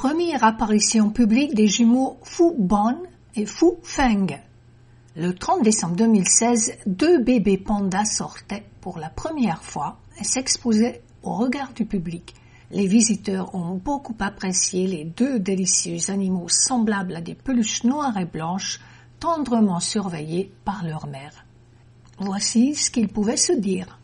Première apparition publique des jumeaux Fu Bon et Fu Feng. Le 30 décembre 2016, deux bébés pandas sortaient pour la première fois et s'exposaient au regard du public. Les visiteurs ont beaucoup apprécié les deux délicieux animaux semblables à des peluches noires et blanches, tendrement surveillés par leur mère. Voici ce qu'ils pouvaient se dire.